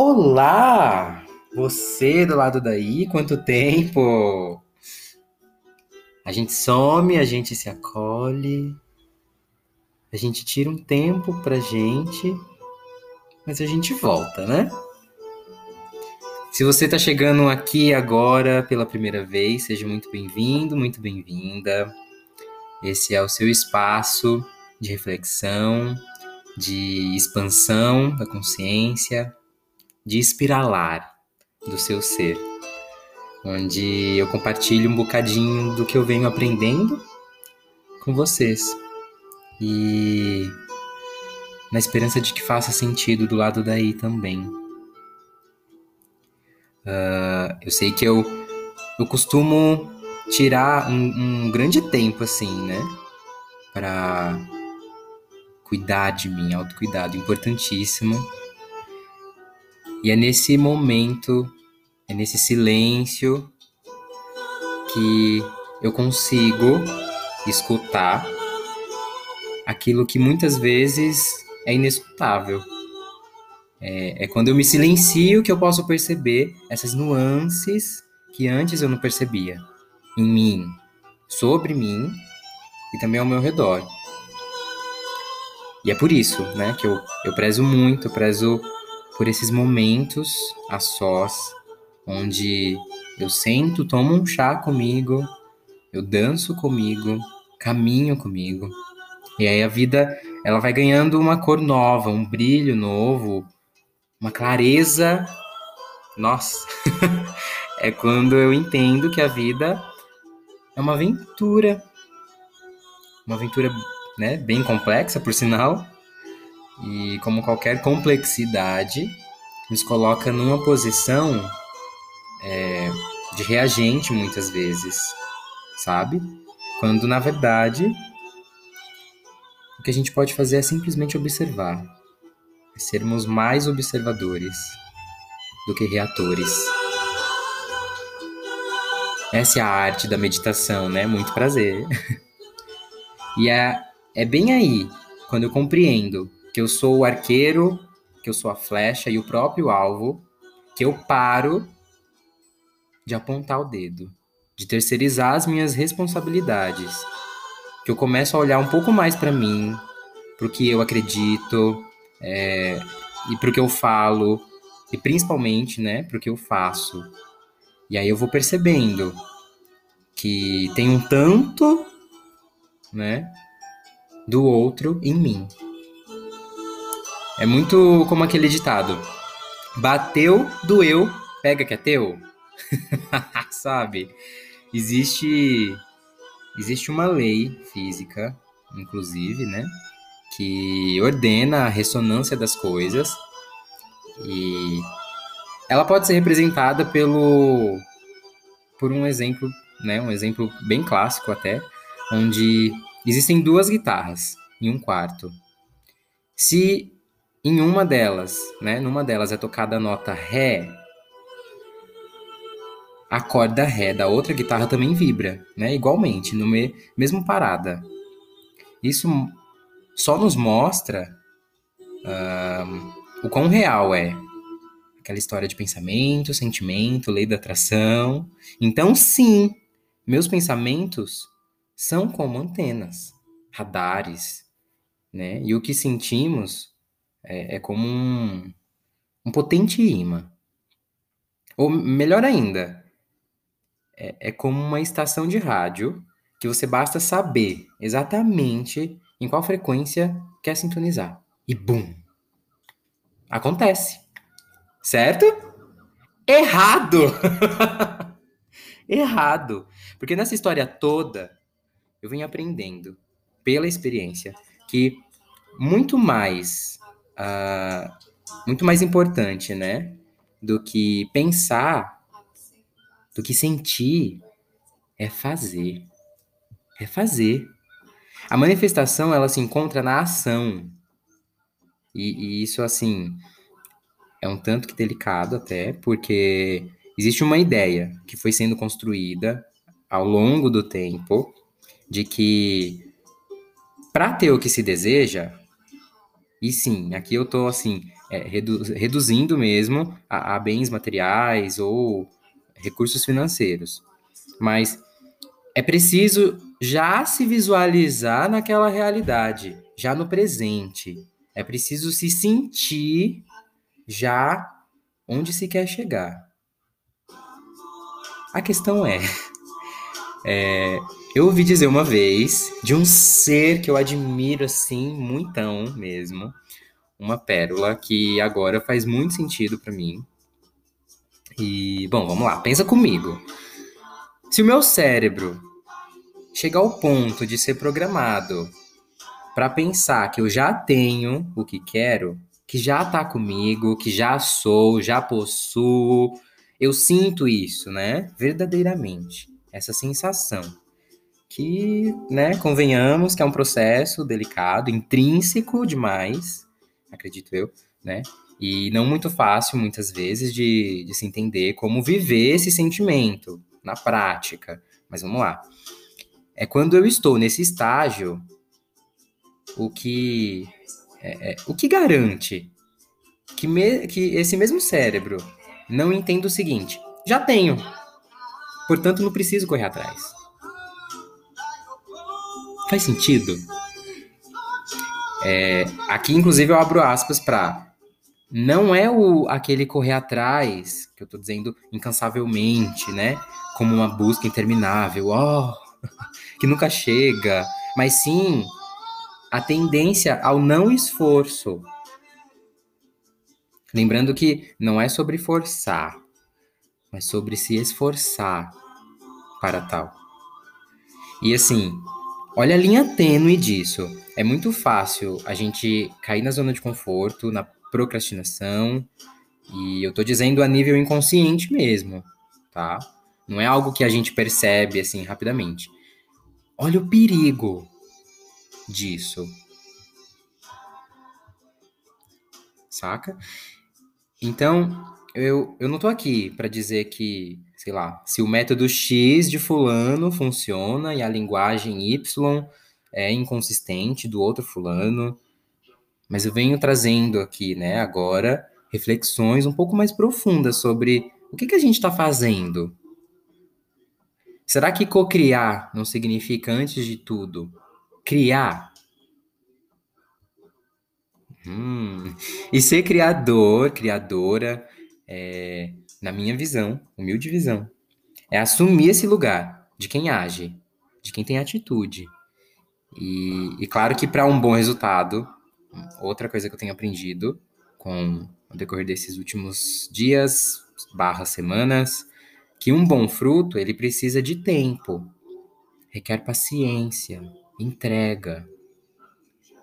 Olá! Você do lado daí, quanto tempo? A gente some, a gente se acolhe, a gente tira um tempo pra gente, mas a gente volta, né? Se você tá chegando aqui agora pela primeira vez, seja muito bem-vindo, muito bem-vinda. Esse é o seu espaço de reflexão, de expansão da consciência, de espiralar do seu ser, onde eu compartilho um bocadinho do que eu venho aprendendo com vocês e na esperança de que faça sentido do lado daí também. Uh, eu sei que eu, eu costumo tirar um, um grande tempo assim, né, para cuidar de mim, autocuidado importantíssimo. E é nesse momento, é nesse silêncio que eu consigo escutar aquilo que muitas vezes é inescutável. É, é, quando eu me silencio que eu posso perceber essas nuances que antes eu não percebia em mim, sobre mim e também ao meu redor. E é por isso, né, que eu, eu prezo muito, eu prezo por esses momentos a sós, onde eu sento, tomo um chá comigo, eu danço comigo, caminho comigo. E aí a vida, ela vai ganhando uma cor nova, um brilho novo, uma clareza. Nossa, é quando eu entendo que a vida é uma aventura. Uma aventura né, bem complexa, por sinal, e como qualquer complexidade, nos coloca numa posição é, de reagente muitas vezes, sabe? Quando na verdade o que a gente pode fazer é simplesmente observar, é sermos mais observadores do que reatores. Essa é a arte da meditação, né? Muito prazer. e é é bem aí, quando eu compreendo que eu sou o arqueiro, que eu sou a flecha e o próprio alvo, que eu paro de apontar o dedo, de terceirizar as minhas responsabilidades, que eu começo a olhar um pouco mais para mim, para o que eu acredito é, e para o que eu falo e principalmente, né, para o que eu faço. E aí eu vou percebendo que tem um tanto, né, do outro em mim. É muito como aquele ditado: bateu, doeu, pega que é teu. Sabe? Existe existe uma lei física, inclusive, né, que ordena a ressonância das coisas e ela pode ser representada pelo por um exemplo, né, um exemplo bem clássico até, onde Existem duas guitarras em um quarto. Se em uma delas, né, numa delas é tocada a nota Ré, a corda Ré da outra guitarra também vibra, né, igualmente, no me mesmo parada. Isso só nos mostra uh, o quão real é aquela história de pensamento, sentimento, lei da atração. Então, sim, meus pensamentos são como antenas, radares, né? E o que sentimos é, é como um, um potente imã. Ou melhor ainda, é, é como uma estação de rádio que você basta saber exatamente em qual frequência quer sintonizar. E bum! Acontece. Certo? Errado! Errado! Porque nessa história toda, eu venho aprendendo pela experiência que muito mais uh, muito mais importante, né, do que pensar, do que sentir, é fazer, é fazer. A manifestação ela se encontra na ação. E, e isso assim é um tanto que delicado até porque existe uma ideia que foi sendo construída ao longo do tempo de que para ter o que se deseja, e sim, aqui eu tô assim, é, redu reduzindo mesmo a, a bens materiais ou recursos financeiros. Mas é preciso já se visualizar naquela realidade, já no presente. É preciso se sentir já onde se quer chegar. A questão é, é, eu ouvi dizer uma vez de um ser que eu admiro assim, muitão mesmo, uma pérola que agora faz muito sentido para mim. E, bom, vamos lá, pensa comigo. Se o meu cérebro chegar ao ponto de ser programado para pensar que eu já tenho o que quero, que já tá comigo, que já sou, já possuo, eu sinto isso, né? Verdadeiramente, essa sensação que, né, convenhamos que é um processo delicado, intrínseco demais, acredito eu, né? E não muito fácil, muitas vezes, de, de se entender como viver esse sentimento na prática. Mas vamos lá. É quando eu estou nesse estágio, o que, é, é, o que garante que, me, que esse mesmo cérebro não entenda o seguinte: já tenho, portanto não preciso correr atrás. Faz sentido? É, aqui, inclusive, eu abro aspas para não é o aquele correr atrás que eu tô dizendo incansavelmente, né? Como uma busca interminável, oh, que nunca chega, mas sim a tendência ao não esforço. Lembrando que não é sobre forçar, mas sobre se esforçar para tal. E assim, olha a linha tênue disso. É muito fácil a gente cair na zona de conforto, na procrastinação, e eu tô dizendo a nível inconsciente mesmo, tá? Não é algo que a gente percebe assim rapidamente. Olha o perigo disso. Saca? Então, eu, eu não tô aqui para dizer que, sei lá, se o método X de fulano funciona e a linguagem Y é inconsistente do outro fulano, mas eu venho trazendo aqui, né, agora, reflexões um pouco mais profundas sobre o que, que a gente está fazendo Será que cocriar não significa, antes de tudo, criar? Hum. E ser criador, criadora, é, na minha visão, humilde visão, é assumir esse lugar de quem age, de quem tem atitude. E, e claro que para um bom resultado, outra coisa que eu tenho aprendido com o decorrer desses últimos dias, barra semanas, que um bom fruto ele precisa de tempo, requer paciência, entrega,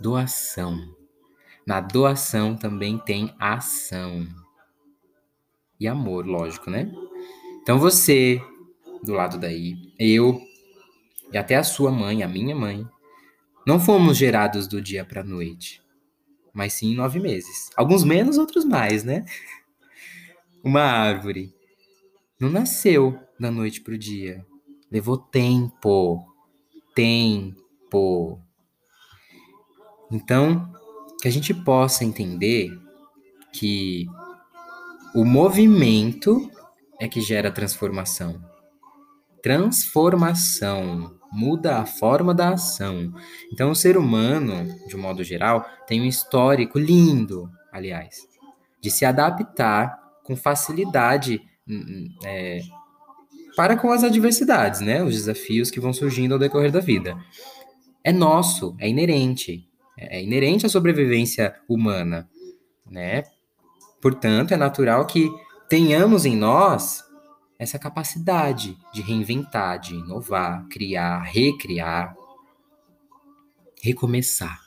doação. Na doação também tem ação e amor, lógico, né? Então você do lado daí, eu e até a sua mãe, a minha mãe, não fomos gerados do dia para noite, mas sim em nove meses. Alguns menos, outros mais, né? Uma árvore não nasceu da noite para o dia. Levou tempo. Tempo. Então, que a gente possa entender que o movimento é que gera transformação. Transformação muda a forma da ação. Então, o ser humano, de um modo geral, tem um histórico lindo, aliás, de se adaptar com facilidade é, para com as adversidades, né? Os desafios que vão surgindo ao decorrer da vida. É nosso, é inerente. É inerente à sobrevivência humana, né? Portanto, é natural que tenhamos em nós essa capacidade de reinventar, de inovar, criar, recriar, recomeçar.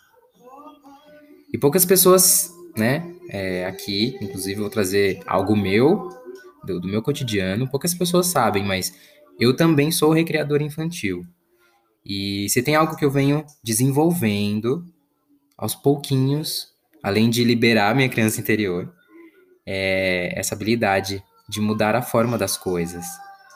E poucas pessoas, né, é, aqui, inclusive vou trazer algo meu, do, do meu cotidiano, poucas pessoas sabem, mas eu também sou recreador infantil. E se tem algo que eu venho desenvolvendo aos pouquinhos, além de liberar minha criança interior, é essa habilidade de mudar a forma das coisas.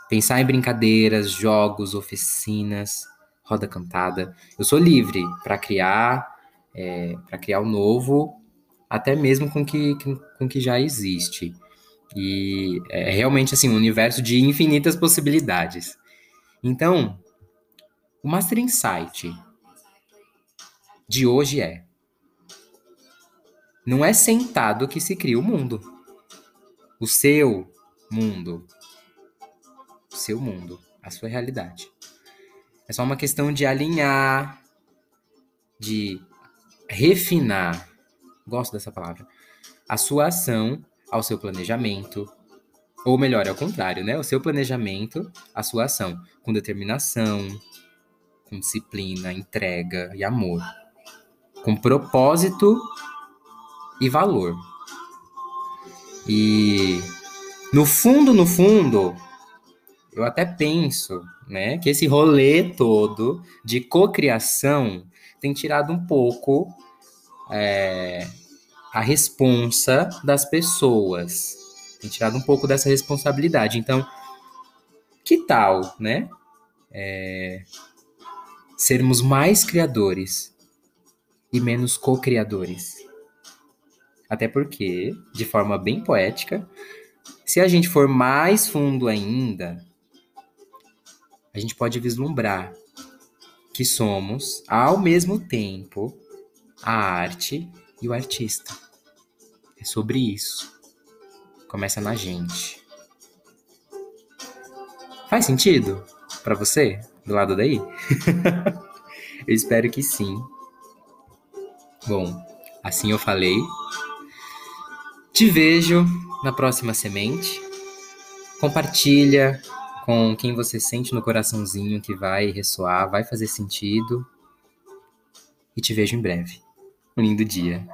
Pensar em brincadeiras, jogos, oficinas, roda cantada. Eu sou livre para criar, é, para criar o novo até mesmo com que, com, que já existe. E é realmente assim um universo de infinitas possibilidades. Então, o Master Insight de hoje é: não é sentado que se cria o mundo. O seu mundo. O seu mundo, a sua realidade. É só uma questão de alinhar, de refinar, gosto dessa palavra, a sua ação ao seu planejamento, ou melhor, é o contrário, né? O seu planejamento, a sua ação, com determinação, com disciplina, entrega e amor, com propósito e valor. E no fundo, no fundo, eu até penso, né, que esse rolê todo de cocriação tem tirado um pouco é, a responsa das pessoas, tem tirado um pouco dessa responsabilidade. Então, que tal, né, é, sermos mais criadores e menos co-criadores? Até porque, de forma bem poética, se a gente for mais fundo ainda, a gente pode vislumbrar que somos, ao mesmo tempo, a arte e o artista. É sobre isso. Começa na gente. Faz sentido para você do lado daí? eu espero que sim. Bom, assim eu falei. Te vejo na próxima semente. Compartilha com quem você sente no coraçãozinho que vai ressoar, vai fazer sentido. E te vejo em breve. Um lindo dia.